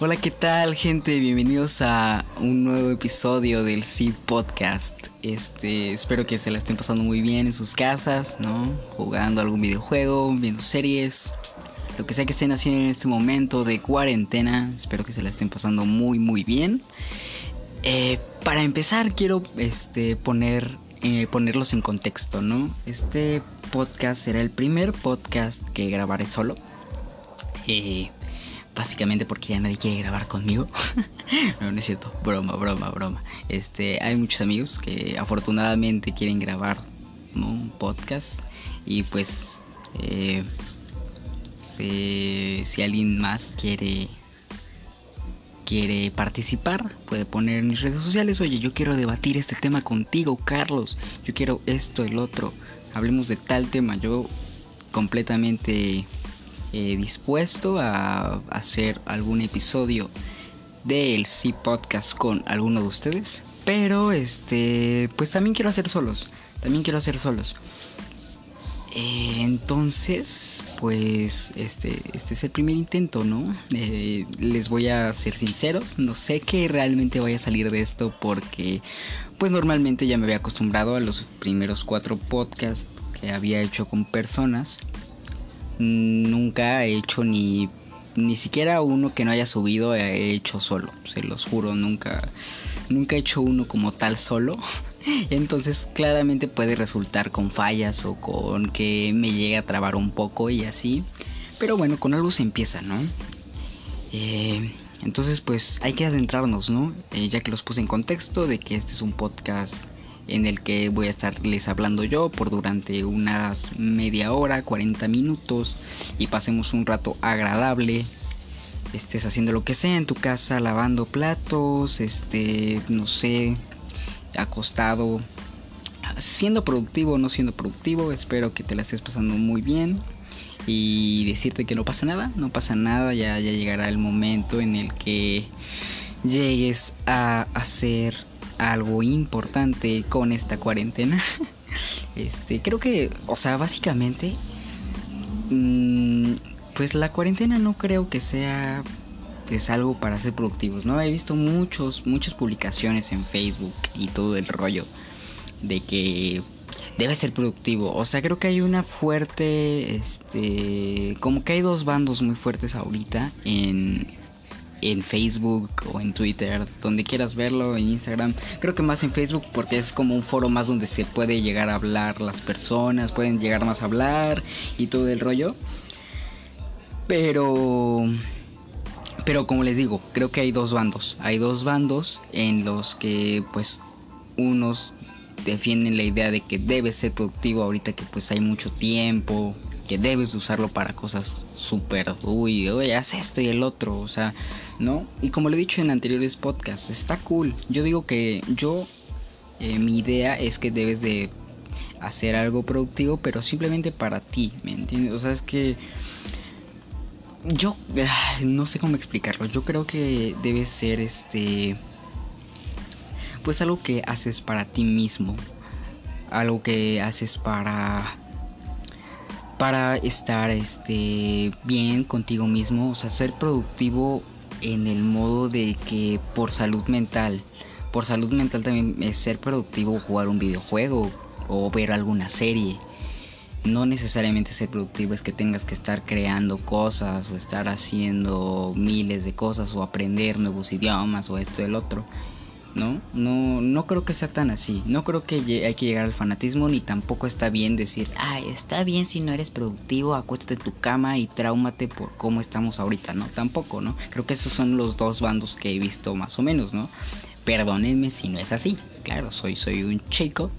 Hola, ¿qué tal, gente? Bienvenidos a un nuevo episodio del C Podcast. Este, espero que se la estén pasando muy bien en sus casas, ¿no? Jugando algún videojuego, viendo series, lo que sea que estén haciendo en este momento de cuarentena. Espero que se la estén pasando muy, muy bien. Eh, para empezar, quiero este, poner, eh, ponerlos en contexto, ¿no? Este podcast será el primer podcast que grabaré solo. Eh, básicamente porque ya nadie quiere grabar conmigo. no, no es cierto, broma, broma, broma. Este, hay muchos amigos que afortunadamente quieren grabar un podcast y pues eh, si, si, alguien más quiere quiere participar, puede poner en mis redes sociales, oye, yo quiero debatir este tema contigo, Carlos. Yo quiero esto, el otro. Hablemos de tal tema. Yo completamente eh, dispuesto a hacer algún episodio del C Podcast con alguno de ustedes. Pero este, pues también quiero hacer solos. También quiero hacer solos. Eh, entonces, pues este, este es el primer intento, ¿no? Eh, les voy a ser sinceros, no sé qué realmente vaya a salir de esto porque, pues normalmente ya me había acostumbrado a los primeros cuatro podcasts que había hecho con personas nunca he hecho ni ni siquiera uno que no haya subido he hecho solo, se los juro, nunca nunca he hecho uno como tal solo. Entonces claramente puede resultar con fallas o con que me llegue a trabar un poco y así. Pero bueno, con algo se empieza, ¿no? Eh, entonces pues hay que adentrarnos, ¿no? Eh, ya que los puse en contexto de que este es un podcast en el que voy a estarles hablando yo por durante unas media hora, 40 minutos y pasemos un rato agradable. Estés haciendo lo que sea en tu casa, lavando platos, este, no sé, acostado, siendo productivo o no siendo productivo, espero que te la estés pasando muy bien y decirte que no pasa nada, no pasa nada, ya, ya llegará el momento en el que llegues a hacer algo importante con esta cuarentena. Este, creo que, o sea, básicamente, mm, pues la cuarentena no creo que sea pues algo para ser productivos, ¿no? He visto muchos, muchas publicaciones en Facebook y todo el rollo de que debe ser productivo. O sea, creo que hay una fuerte, este, como que hay dos bandos muy fuertes ahorita en, en Facebook o en Twitter, donde quieras verlo, en Instagram. Creo que más en Facebook porque es como un foro más donde se puede llegar a hablar las personas, pueden llegar más a hablar y todo el rollo. Pero pero como les digo, creo que hay dos bandos. Hay dos bandos en los que pues unos defienden la idea de que debe ser productivo ahorita que pues hay mucho tiempo, que debes usarlo para cosas súper, uy, haz esto y el otro, o sea, ¿no? Y como lo he dicho en anteriores podcasts, está cool. Yo digo que yo, eh, mi idea es que debes de hacer algo productivo, pero simplemente para ti, ¿me entiendes? O sea, es que yo no sé cómo explicarlo. Yo creo que debe ser este pues algo que haces para ti mismo, algo que haces para para estar este bien contigo mismo, o sea, ser productivo en el modo de que por salud mental, por salud mental también es ser productivo jugar un videojuego o ver alguna serie. No necesariamente ser productivo es que tengas que estar creando cosas o estar haciendo miles de cosas o aprender nuevos idiomas o esto el otro. ¿No? No, no creo que sea tan así. No creo que hay que llegar al fanatismo, ni tampoco está bien decir, ay, está bien si no eres productivo, acuéstate en tu cama y traumate por cómo estamos ahorita, ¿no? Tampoco, ¿no? Creo que esos son los dos bandos que he visto más o menos, ¿no? Perdónenme si no es así. Claro, soy, soy un chico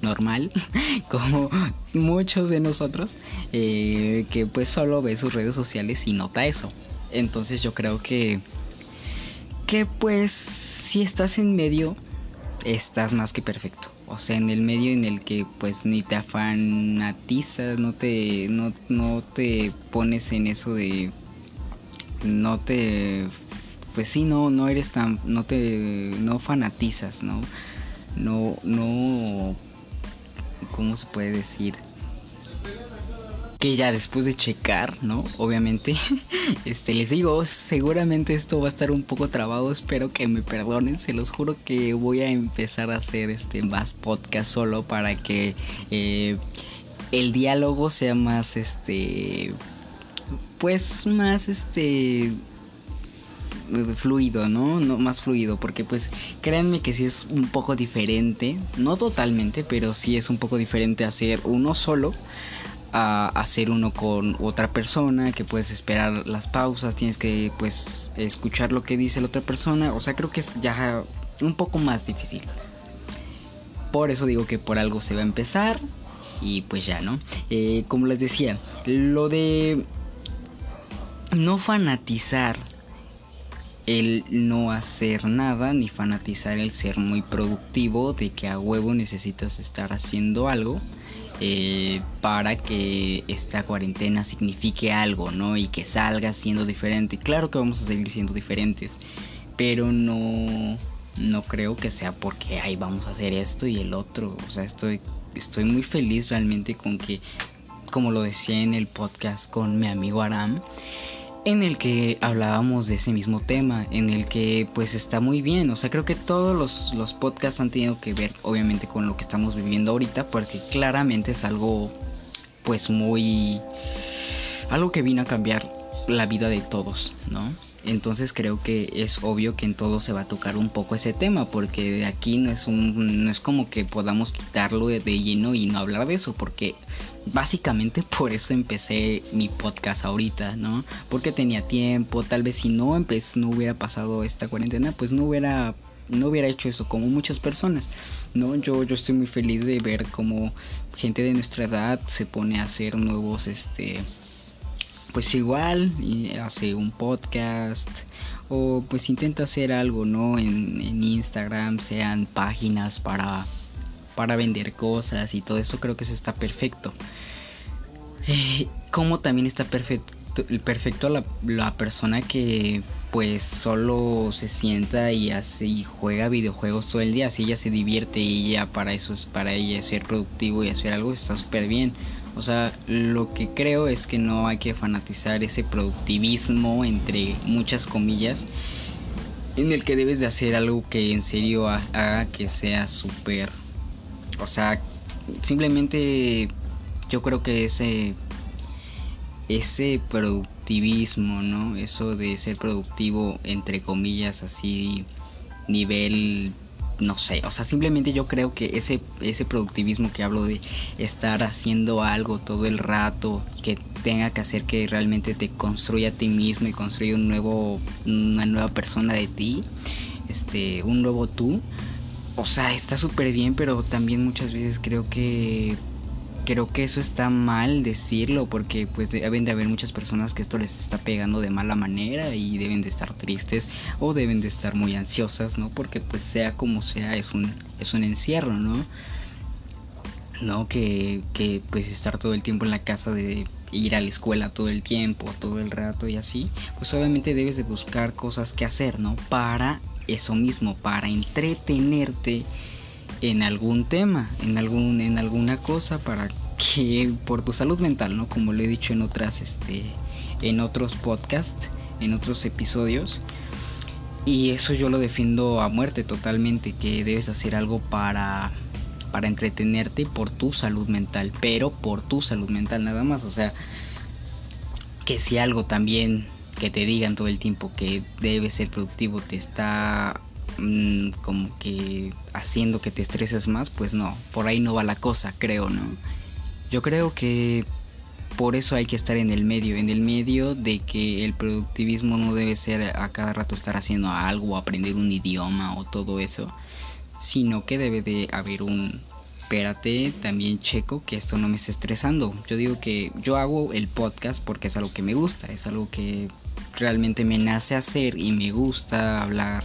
normal, como muchos de nosotros, eh, que pues solo ve sus redes sociales y nota eso. Entonces yo creo que que pues si estás en medio, estás más que perfecto. O sea, en el medio en el que pues ni te afanatizas, no te, no, no te pones en eso de... No te... Pues sí, no, no eres tan... No te... No fanatizas, ¿no? No, no... ¿Cómo se puede decir? Que ya después de checar, ¿no? Obviamente, este les digo, seguramente esto va a estar un poco trabado, espero que me perdonen, se los juro que voy a empezar a hacer este más podcast solo para que eh, el diálogo sea más este pues más este fluido, ¿no? ¿no? Más fluido, porque pues créanme que sí es un poco diferente, no totalmente, pero sí es un poco diferente hacer uno solo a hacer uno con otra persona, que puedes esperar las pausas, tienes que pues escuchar lo que dice la otra persona, o sea, creo que es ya un poco más difícil. Por eso digo que por algo se va a empezar y pues ya, ¿no? Eh, como les decía, lo de no fanatizar el no hacer nada ni fanatizar el ser muy productivo de que a huevo necesitas estar haciendo algo eh, para que esta cuarentena signifique algo, ¿no? Y que salga siendo diferente. Claro que vamos a seguir siendo diferentes, pero no, no creo que sea porque, ay, vamos a hacer esto y el otro. O sea, estoy, estoy muy feliz realmente con que, como lo decía en el podcast con mi amigo Aram, en el que hablábamos de ese mismo tema, en el que pues está muy bien, o sea, creo que todos los, los podcasts han tenido que ver obviamente con lo que estamos viviendo ahorita, porque claramente es algo pues muy... algo que vino a cambiar la vida de todos, ¿no? Entonces creo que es obvio que en todo se va a tocar un poco ese tema, porque de aquí no es un, no es como que podamos quitarlo de, lleno y no hablar de eso, porque básicamente por eso empecé mi podcast ahorita, ¿no? Porque tenía tiempo, tal vez si no empecé, no hubiera pasado esta cuarentena, pues no hubiera no hubiera hecho eso como muchas personas, ¿no? Yo, yo estoy muy feliz de ver cómo gente de nuestra edad se pone a hacer nuevos, este, pues igual hace un podcast o pues intenta hacer algo, ¿no? En, Instagram, sean páginas para, para vender cosas y todo eso, creo que eso está perfecto. Eh, como también está perfecto, perfecto la, la, persona que pues solo se sienta y hace y juega videojuegos todo el día, si ella se divierte y ya para eso es para ella ser productivo y hacer algo está súper bien. O sea, lo que creo es que no hay que fanatizar ese productivismo, entre muchas comillas, en el que debes de hacer algo que en serio haga que sea súper... O sea, simplemente yo creo que ese... Ese productivismo, ¿no? Eso de ser productivo, entre comillas, así, nivel no sé, o sea, simplemente yo creo que ese, ese productivismo que hablo de estar haciendo algo todo el rato, que tenga que hacer que realmente te construya a ti mismo y construya un nuevo, una nueva persona de ti, este, un nuevo tú, o sea, está súper bien, pero también muchas veces creo que creo que eso está mal decirlo porque pues deben de haber muchas personas que esto les está pegando de mala manera y deben de estar tristes o deben de estar muy ansiosas, ¿no? Porque pues sea como sea es un es un encierro, ¿no? ¿No? Que, que pues estar todo el tiempo en la casa de ir a la escuela todo el tiempo, todo el rato y así, pues obviamente debes de buscar cosas que hacer, ¿no? Para eso mismo, para entretenerte en algún tema, en algún en alguna cosa para que por tu salud mental, ¿no? Como lo he dicho en otras este en otros podcasts, en otros episodios. Y eso yo lo defiendo a muerte totalmente, que debes hacer algo para para entretenerte por tu salud mental, pero por tu salud mental nada más, o sea, que si algo también que te digan todo el tiempo que debes ser productivo te está Mm, como que haciendo que te estreses más, pues no, por ahí no va la cosa, creo, ¿no? Yo creo que por eso hay que estar en el medio, en el medio de que el productivismo no debe ser a cada rato estar haciendo algo, aprender un idioma o todo eso, sino que debe de haber un, espérate, también checo que esto no me esté estresando. Yo digo que yo hago el podcast porque es algo que me gusta, es algo que realmente me nace hacer y me gusta hablar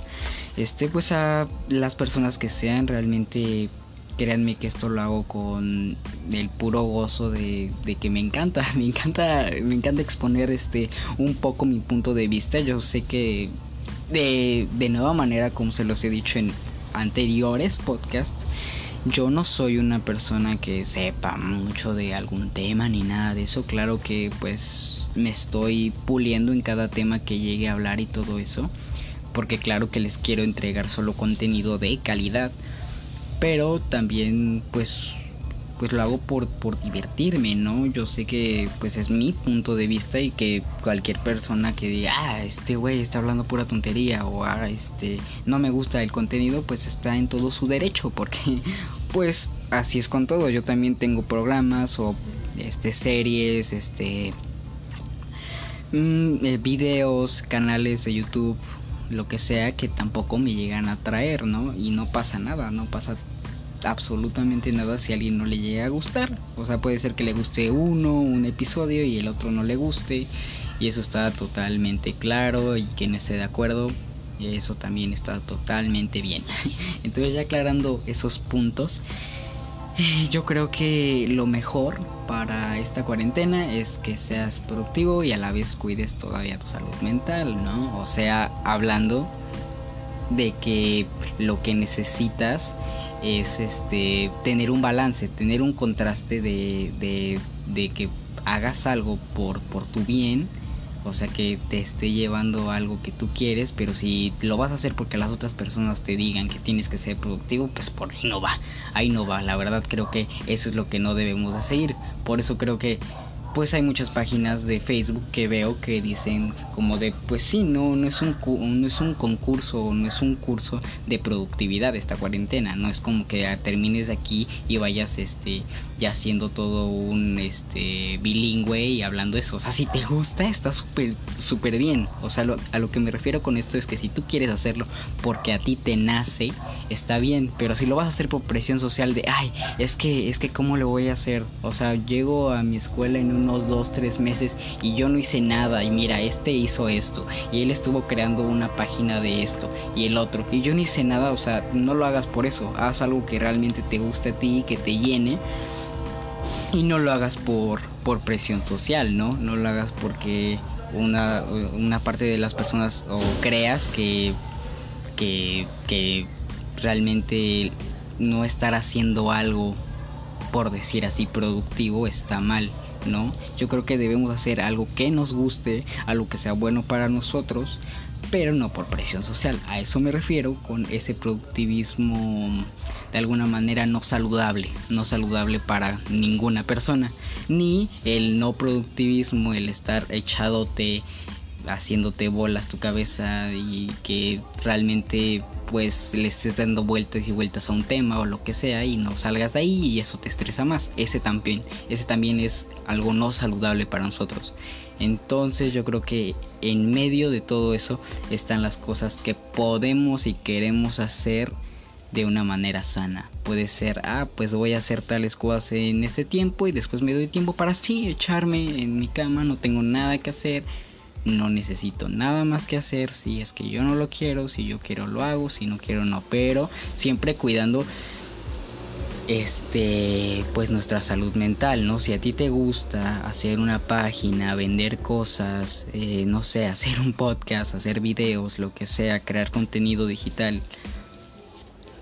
este pues a las personas que sean realmente créanme que esto lo hago con el puro gozo de, que me encanta me encanta me encanta exponer este un poco mi punto de vista yo sé que de, de nueva manera como se los he dicho en anteriores podcasts yo no soy una persona que sepa mucho de algún tema ni nada de eso. Claro que pues me estoy puliendo en cada tema que llegue a hablar y todo eso. Porque claro que les quiero entregar solo contenido de calidad. Pero también pues pues lo hago por, por divertirme, ¿no? Yo sé que pues es mi punto de vista y que cualquier persona que diga, ah, este güey está hablando pura tontería o ah, este no me gusta el contenido, pues está en todo su derecho, porque pues así es con todo. Yo también tengo programas o este series, este mm, eh, videos, canales de YouTube, lo que sea que tampoco me llegan a traer, ¿no? Y no pasa nada, no pasa absolutamente nada si a alguien no le llega a gustar. O sea, puede ser que le guste uno, un episodio y el otro no le guste. Y eso está totalmente claro y quien esté de acuerdo, eso también está totalmente bien. Entonces ya aclarando esos puntos, yo creo que lo mejor para esta cuarentena es que seas productivo y a la vez cuides todavía tu salud mental, ¿no? O sea, hablando de que lo que necesitas es este tener un balance, tener un contraste de, de, de que hagas algo por, por tu bien, o sea que te esté llevando algo que tú quieres, pero si lo vas a hacer porque las otras personas te digan que tienes que ser productivo, pues por ahí no va, ahí no va, la verdad creo que eso es lo que no debemos de seguir, por eso creo que pues hay muchas páginas de Facebook que veo que dicen como de pues sí, no, no es un no es un concurso, no es un curso de productividad esta cuarentena, no es como que termines de aquí y vayas este ya siendo todo un este bilingüe y hablando eso, o sea, si te gusta está súper súper bien, o sea, a lo que me refiero con esto es que si tú quieres hacerlo porque a ti te nace, está bien, pero si lo vas a hacer por presión social de, ay, es que es que cómo lo voy a hacer, o sea, llego a mi escuela en un unos dos, tres meses y yo no hice nada y mira, este hizo esto y él estuvo creando una página de esto y el otro y yo no hice nada, o sea, no lo hagas por eso, haz algo que realmente te guste a ti, que te llene y no lo hagas por, por presión social, ¿no? No lo hagas porque una, una parte de las personas o creas que, que, que realmente no estar haciendo algo por decir así productivo está mal. ¿No? Yo creo que debemos hacer algo que nos guste, algo que sea bueno para nosotros, pero no por presión social. A eso me refiero con ese productivismo de alguna manera no saludable, no saludable para ninguna persona, ni el no productivismo, el estar echadote haciéndote bolas tu cabeza y que realmente pues le estés dando vueltas y vueltas a un tema o lo que sea y no salgas de ahí y eso te estresa más. Ese también, ese también es algo no saludable para nosotros. Entonces yo creo que en medio de todo eso están las cosas que podemos y queremos hacer de una manera sana. Puede ser, ah, pues voy a hacer tales cosas en este tiempo y después me doy tiempo para sí echarme en mi cama, no tengo nada que hacer, no necesito nada más que hacer si es que yo no lo quiero, si yo quiero lo hago, si no quiero no, pero siempre cuidando este pues nuestra salud mental, ¿no? Si a ti te gusta hacer una página, vender cosas, eh, no sé, hacer un podcast, hacer videos, lo que sea, crear contenido digital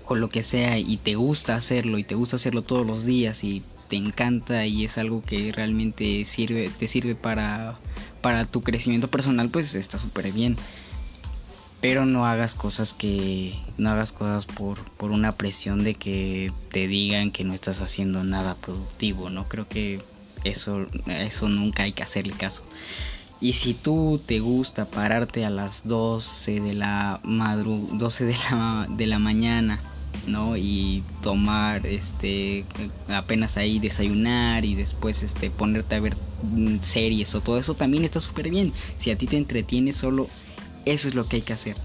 o lo que sea y te gusta hacerlo y te gusta hacerlo todos los días y te encanta y es algo que realmente sirve, te sirve para para tu crecimiento personal pues está súper bien. Pero no hagas cosas que. No hagas cosas por, por una presión de que te digan que no estás haciendo nada productivo. No creo que eso, eso nunca hay que hacerle caso. Y si tú te gusta pararte a las 12 de la madru 12 de la, de la mañana ¿no? Y tomar, este, apenas ahí desayunar y después, este, ponerte a ver mm, series o todo eso también está súper bien. Si a ti te entretiene solo, eso es lo que hay que hacer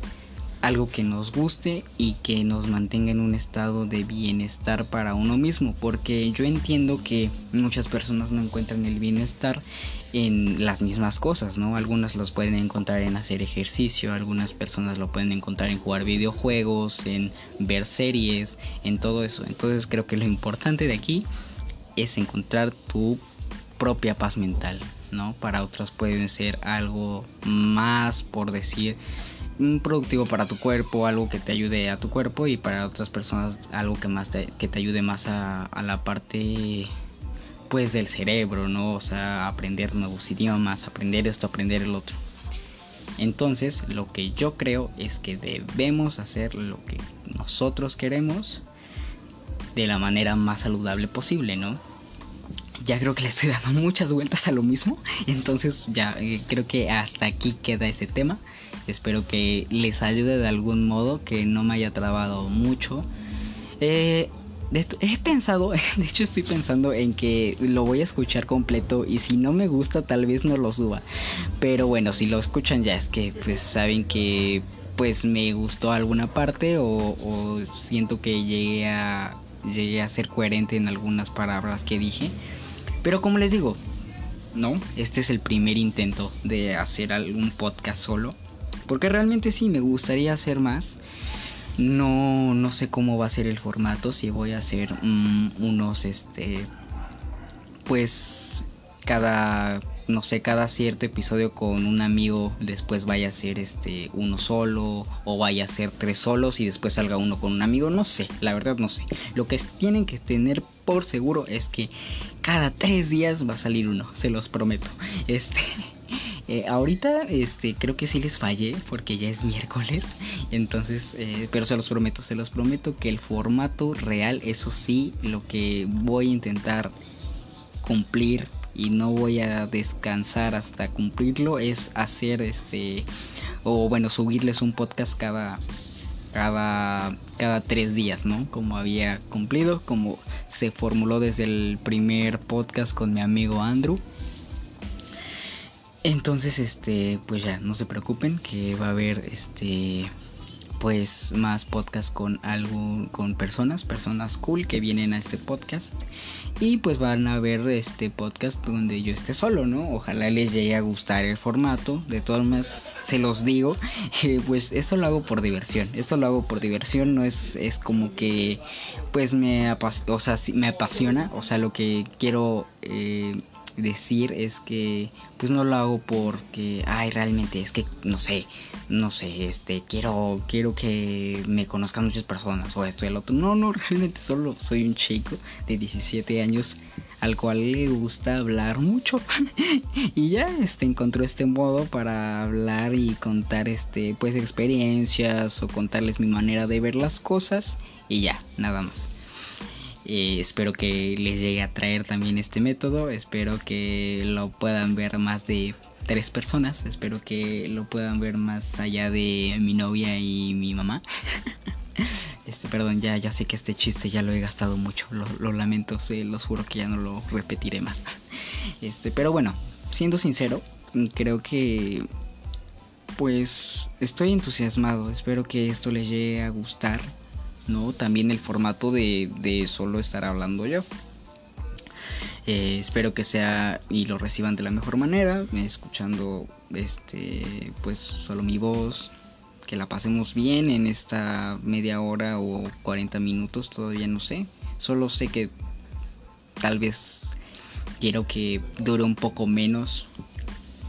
algo que nos guste y que nos mantenga en un estado de bienestar para uno mismo, porque yo entiendo que muchas personas no encuentran el bienestar en las mismas cosas, ¿no? Algunas los pueden encontrar en hacer ejercicio, algunas personas lo pueden encontrar en jugar videojuegos, en ver series, en todo eso. Entonces creo que lo importante de aquí es encontrar tu propia paz mental, ¿no? Para otras pueden ser algo más por decir productivo para tu cuerpo, algo que te ayude a tu cuerpo y para otras personas algo que más te, que te ayude más a, a, la parte pues del cerebro, ¿no? O sea, aprender nuevos idiomas, aprender esto, aprender el otro. Entonces, lo que yo creo es que debemos hacer lo que nosotros queremos de la manera más saludable posible, ¿no? Ya creo que le estoy dando muchas vueltas a lo mismo, entonces ya eh, creo que hasta aquí queda ese tema. Espero que les ayude de algún modo, que no me haya trabado mucho. Eh, he pensado, de hecho estoy pensando en que lo voy a escuchar completo y si no me gusta tal vez no lo suba. Pero bueno, si lo escuchan ya es que pues saben que pues me gustó alguna parte o, siento que llegué a, llegué a ser coherente en algunas palabras que dije. Pero como les digo, no, este es el primer intento de hacer algún podcast solo. Porque realmente sí, me gustaría hacer más. No, no sé cómo va a ser el formato, si voy a hacer mm, unos, este, pues cada, no sé, cada cierto episodio con un amigo, después vaya a ser este uno solo o vaya a ser tres solos y después salga uno con un amigo, no sé, la verdad no sé. Lo que tienen que tener por seguro es que cada tres días va a salir uno, se los prometo. Este eh, ahorita este, creo que sí les fallé porque ya es miércoles. Entonces, eh, pero se los prometo, se los prometo que el formato real, eso sí, lo que voy a intentar cumplir y no voy a descansar hasta cumplirlo es hacer este o bueno subirles un podcast cada cada cada tres días no como había cumplido como se formuló desde el primer podcast con mi amigo Andrew entonces, este, pues ya, no se preocupen que va a haber este pues más podcast con algo con personas, personas cool que vienen a este podcast. Y pues van a ver este podcast donde yo esté solo, ¿no? Ojalá les llegue a gustar el formato, de todas maneras se los digo, eh, pues esto lo hago por diversión, esto lo hago por diversión, no es, es como que pues me, o sea, me apasiona, o sea, lo que quiero eh, decir es que pues no lo hago porque ay realmente es que no sé no sé este quiero quiero que me conozcan muchas personas o esto y el otro. No no realmente solo soy un chico de 17 años al cual le gusta hablar mucho. Y ya este encontró este modo para hablar y contar este pues experiencias o contarles mi manera de ver las cosas y ya nada más eh, espero que les llegue a traer también este método. Espero que lo puedan ver más de tres personas. Espero que lo puedan ver más allá de mi novia y mi mamá. Este, perdón, ya, ya sé que este chiste ya lo he gastado mucho. Lo, lamento, se los juro que ya no lo repetiré más. Este, pero bueno, siendo sincero, creo que pues estoy entusiasmado. Espero que esto les llegue a gustar. ¿No? También el formato de, solo estar hablando yo. Eh, espero que sea y lo reciban de la mejor manera, escuchando este pues solo mi voz, que la pasemos bien en esta media hora o 40 minutos, todavía no sé. Solo sé que tal vez quiero que dure un poco menos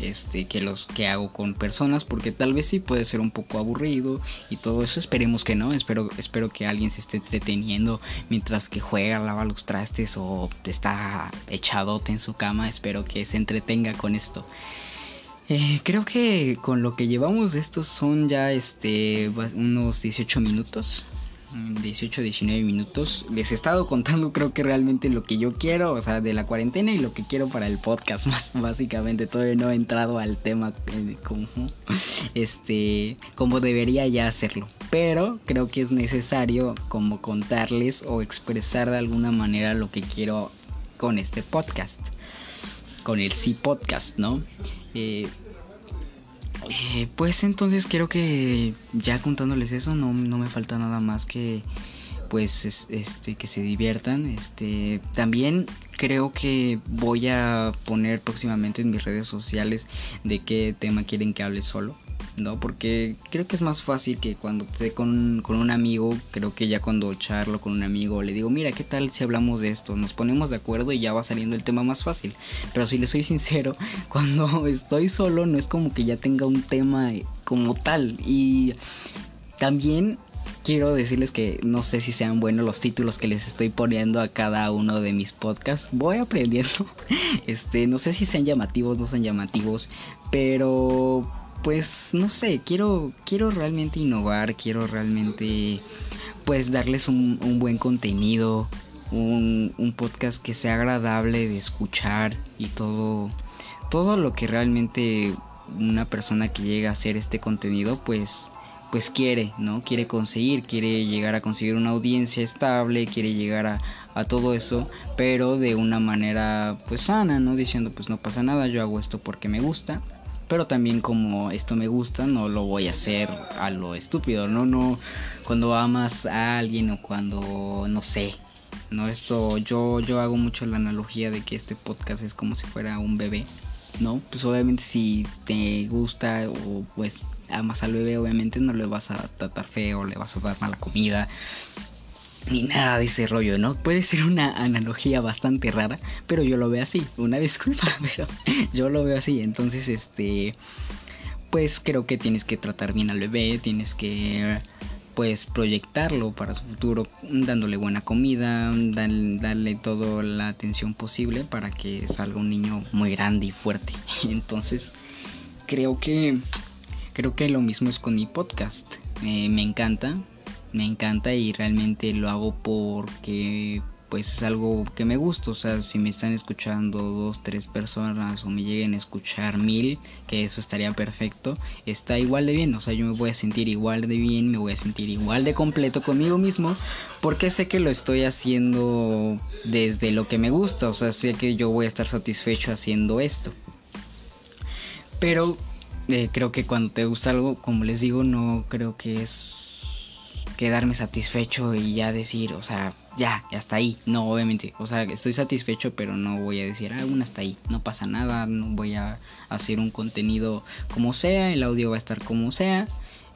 este, que los que hago con personas, porque tal vez sí puede ser un poco aburrido y todo eso. Esperemos que no, espero, espero que alguien se esté entreteniendo mientras que juega, lava los trastes o está echadote en su cama. Espero que se entretenga con esto. Eh, creo que con lo que llevamos de estos son ya este unos 18 minutos. 18, 19 minutos. Les he estado contando creo que realmente lo que yo quiero, o sea, de la cuarentena y lo que quiero para el podcast, más básicamente. Todavía no he entrado al tema eh, como, este, como debería ya hacerlo. Pero creo que es necesario como contarles o expresar de alguna manera lo que quiero con este podcast. Con el sí podcast, ¿no? Eh, eh, pues entonces creo que ya contándoles eso no, me falta nada más que pues este que se diviertan. Este también creo que voy a poner próximamente en mis redes sociales de qué tema quieren que hable solo ¿no? Porque creo que es más fácil que cuando esté con, con, un amigo, creo que ya cuando charlo con un amigo le digo, mira, ¿qué tal si hablamos de esto? Nos ponemos de acuerdo y ya va saliendo el tema más fácil. Pero si le soy sincero, cuando estoy solo no es como que ya tenga un tema como tal. Y también quiero decirles que no sé si sean buenos los títulos que les estoy poniendo a cada uno de mis podcasts. Voy aprendiendo. Este, no sé si sean llamativos, no sean llamativos, pero pues no sé, quiero quiero realmente innovar, quiero realmente pues darles un, buen contenido, un, un, podcast que sea agradable de escuchar y todo todo lo que realmente una persona que llega a hacer este contenido pues pues quiere, ¿no? Quiere conseguir, quiere llegar a conseguir una audiencia estable, quiere llegar a, a, todo eso, pero de una manera pues sana, ¿no? Diciendo pues no pasa nada, yo hago esto porque me gusta, pero también como esto me gusta, no lo voy a hacer a lo estúpido, ¿no? No, cuando amas a alguien o cuando, no sé, no esto, yo, yo hago mucho la analogía de que este podcast es como si fuera un bebé ¿no? Pues obviamente si te gusta o pues amas al bebé, obviamente no le vas a tratar feo, le vas a dar mala comida, ni nada de ese rollo, ¿no? Puede ser una analogía bastante rara, pero yo lo veo así, una disculpa, pero yo lo veo así, entonces este, pues creo que tienes que tratar bien al bebé, tienes que pues proyectarlo para su futuro dándole buena comida, darle toda la atención posible para que salga un niño muy grande y fuerte. Entonces, creo que creo que lo mismo es con mi podcast. Eh, me encanta, me encanta y realmente lo hago porque pues es algo que me gusta. O sea, si me están escuchando dos, tres personas o me lleguen a escuchar mil, que eso estaría perfecto, está igual de bien. O sea, yo me voy a sentir igual de bien, me voy a sentir igual de completo conmigo mismo, porque sé que lo estoy haciendo desde lo que me gusta. O sea, sé que yo voy a estar satisfecho haciendo esto. Pero eh, creo que cuando te gusta algo, como les digo, no creo que es quedarme satisfecho y ya decir, o sea, ya, hasta ahí. No, obviamente, o sea, estoy satisfecho, pero no voy a decir, ah, aún hasta ahí, no pasa nada, no voy a hacer un contenido como sea, el audio va a estar como sea.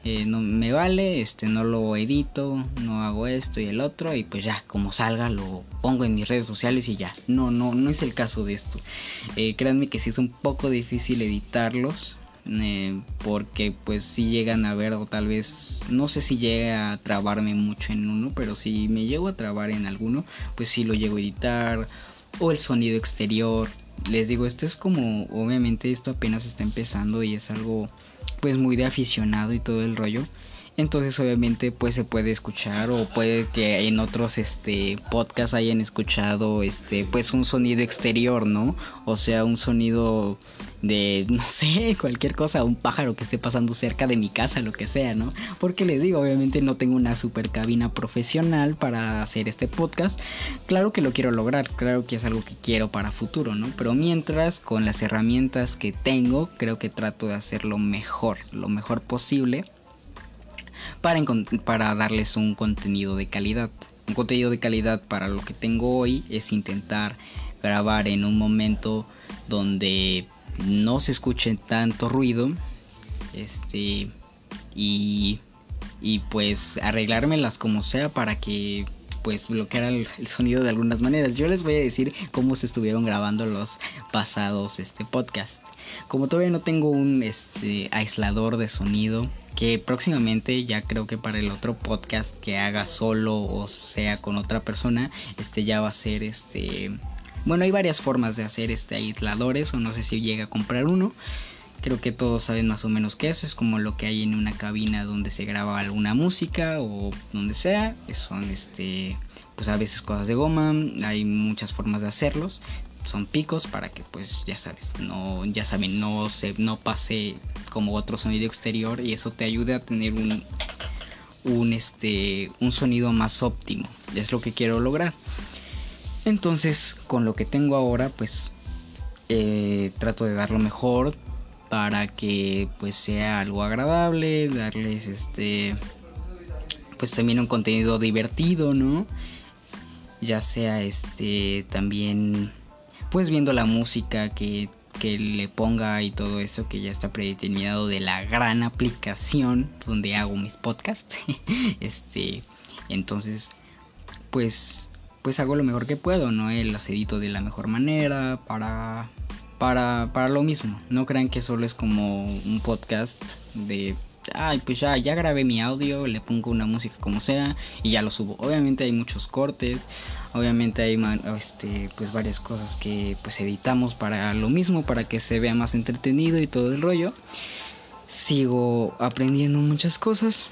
Eh, no me vale, este no lo edito, no hago esto y el otro y pues ya, como salga lo pongo en mis redes sociales y ya. No, no, no es el caso de esto. Eh, créanme que sí es un poco difícil editarlos, eh, porque pues si llegan a ver o tal vez no sé si llega a trabarme mucho en uno pero si me llego a trabar en alguno pues si lo llego a editar o el sonido exterior. Les digo esto es como obviamente esto apenas está empezando y es algo pues muy de aficionado y todo el rollo entonces obviamente pues se puede escuchar o puede que en otros este podcasts hayan escuchado este pues un sonido exterior no o sea un sonido de no sé cualquier cosa un pájaro que esté pasando cerca de mi casa lo que sea no porque les digo obviamente no tengo una super cabina profesional para hacer este podcast. Claro que lo quiero lograr claro que es algo que quiero para futuro no pero mientras con las herramientas que tengo creo que trato de hacerlo mejor lo mejor posible para, darles un contenido de calidad. Un contenido de calidad para lo que tengo hoy es intentar grabar en un momento donde no se escuche tanto ruido. Este. Y. Y pues arreglármelas como sea para que pues bloquear el, sonido de algunas maneras. Yo les voy a decir cómo se estuvieron grabando los pasados este podcast. Como todavía no tengo un este aislador de sonido que próximamente ya creo que para el otro podcast que haga solo o sea con otra persona, este ya va a ser este bueno, hay varias formas de hacer este aisladores o no sé si llega a comprar uno. Creo que todos saben más o menos qué es. Es como lo que hay en una cabina donde se graba alguna música o donde sea. Son este, pues a veces cosas de goma. Hay muchas formas de hacerlos. Son picos para que pues ya sabes, no, ya saben, no se, no pase como otro sonido exterior y eso te ayude a tener un, un este, un sonido más óptimo. Es lo que quiero lograr. Entonces, con lo que tengo ahora, pues eh, trato de dar lo mejor para que pues sea algo agradable, darles este pues también un contenido divertido, ¿no? Ya sea este también pues viendo la música que, que le ponga y todo eso que ya está predeterminado de la gran aplicación donde hago mis podcasts. este, entonces, pues pues hago lo mejor que puedo, ¿no? Los edito de la mejor manera para para para lo mismo. No crean que solo es como un podcast de ay, pues ya, ya grabé mi audio, le pongo una música como sea y ya lo subo. Obviamente hay muchos cortes, obviamente hay este, pues varias cosas que pues editamos para lo mismo, para que se vea más entretenido y todo el rollo. Sigo aprendiendo muchas cosas.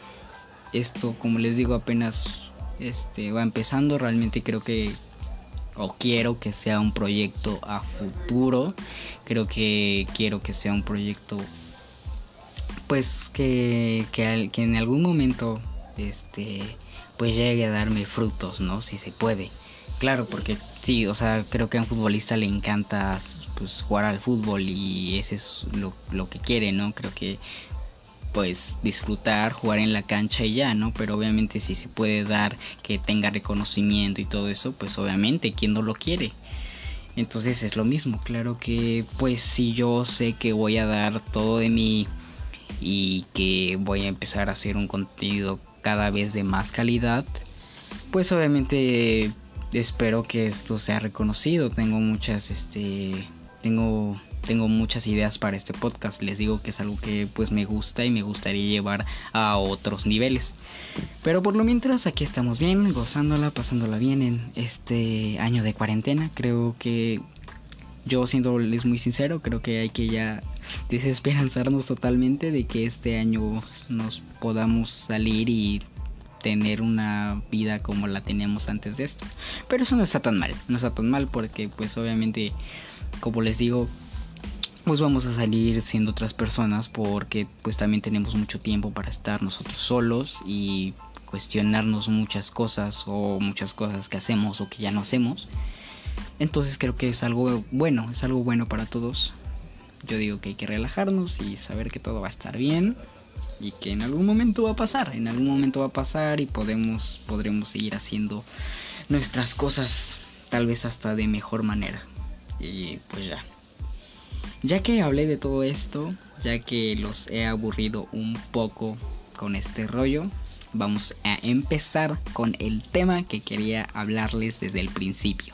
Esto, como les digo, apenas este, va empezando. Realmente creo que o quiero que sea un proyecto a futuro. Creo que quiero que sea un proyecto pues que, que, en algún momento este pues llegue a darme frutos, ¿no? Si se puede. Claro, porque sí, o sea, creo que a un futbolista le encanta pues jugar al fútbol y ese es lo, lo que quiere, ¿no? Creo que pues disfrutar, jugar en la cancha y ya, ¿no? Pero obviamente si se puede dar que tenga reconocimiento y todo eso, pues obviamente, ¿quién no lo quiere? Entonces es lo mismo, claro que pues si yo sé que voy a dar todo de mí y que voy a empezar a hacer un contenido cada vez de más calidad, pues obviamente espero que esto sea reconocido. Tengo muchas, este, tengo, tengo muchas ideas para este podcast. Les digo que es algo que pues me gusta y me gustaría llevar a otros niveles. Pero por lo mientras aquí estamos bien, gozándola, pasándola bien en este año de cuarentena. Creo que yo siéndoles muy sincero, creo que hay que ya desesperanzarnos totalmente de que este año nos podamos salir y tener una vida como la teníamos antes de esto. Pero eso no está tan mal, no está tan mal porque pues obviamente, como les digo, pues vamos a salir siendo otras personas porque pues también tenemos mucho tiempo para estar nosotros solos y cuestionarnos muchas cosas o muchas cosas que hacemos o que ya no hacemos. Entonces creo que es algo bueno, es algo bueno para todos. Yo digo que hay que relajarnos y saber que todo va a estar bien y que en algún momento va a pasar, en algún momento va a pasar y podemos podremos seguir haciendo nuestras cosas tal vez hasta de mejor manera. Y pues ya. Ya que hablé de todo esto, ya que los he aburrido un poco con este rollo, vamos a empezar con el tema que quería hablarles desde el principio.